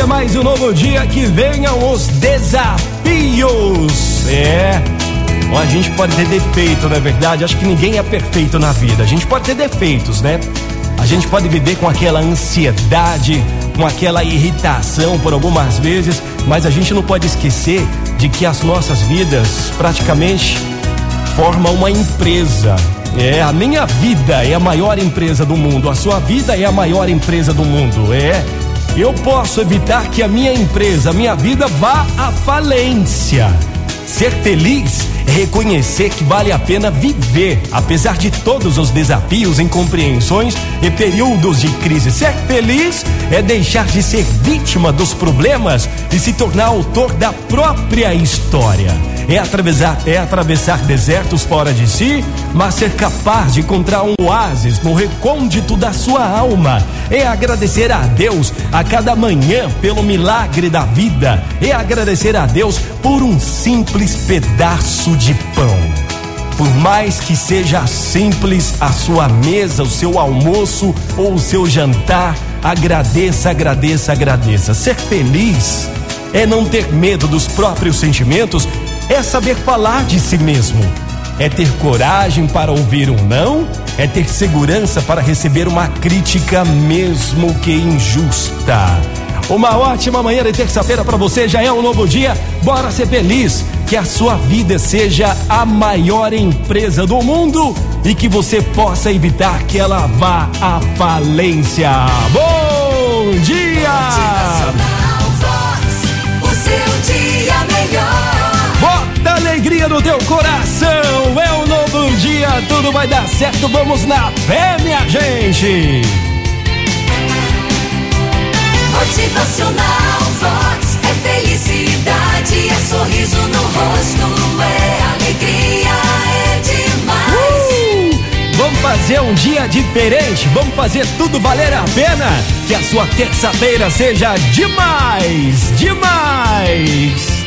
é mais um novo dia que venham os desafios. É. A gente pode ter defeito, não é verdade? Acho que ninguém é perfeito na vida. A gente pode ter defeitos, né? A gente pode viver com aquela ansiedade, com aquela irritação por algumas vezes, mas a gente não pode esquecer de que as nossas vidas praticamente formam uma empresa. É, a minha vida é a maior empresa do mundo, a sua vida é a maior empresa do mundo. É, eu posso evitar que a minha empresa, a minha vida vá à falência. Ser feliz é reconhecer que vale a pena viver, apesar de todos os desafios, incompreensões e períodos de crise. Ser feliz é deixar de ser vítima dos problemas e se tornar autor da própria história. É atravessar, é atravessar desertos fora de si, mas ser capaz de encontrar um oásis no recôndito da sua alma. É agradecer a Deus a cada manhã pelo milagre da vida. É agradecer a Deus por um simples pedaço de pão. Por mais que seja simples a sua mesa, o seu almoço ou o seu jantar, agradeça, agradeça, agradeça. Ser feliz é não ter medo dos próprios sentimentos, é saber falar de si mesmo, é ter coragem para ouvir um não, é ter segurança para receber uma crítica, mesmo que injusta. Uma ótima manhã de terça-feira para você, já é um novo dia. Bora ser feliz, que a sua vida seja a maior empresa do mundo e que você possa evitar que ela vá à falência. Bom dia! Vox, alegria no teu coração, é um novo dia, tudo vai dar certo, vamos na fé, minha gente! Motivacional Vox é felicidade, é sorriso no rosto, é alegria, é demais. Uh! Vamos fazer um dia diferente, vamos fazer tudo valer a pena. Que a sua terça-feira seja demais, demais.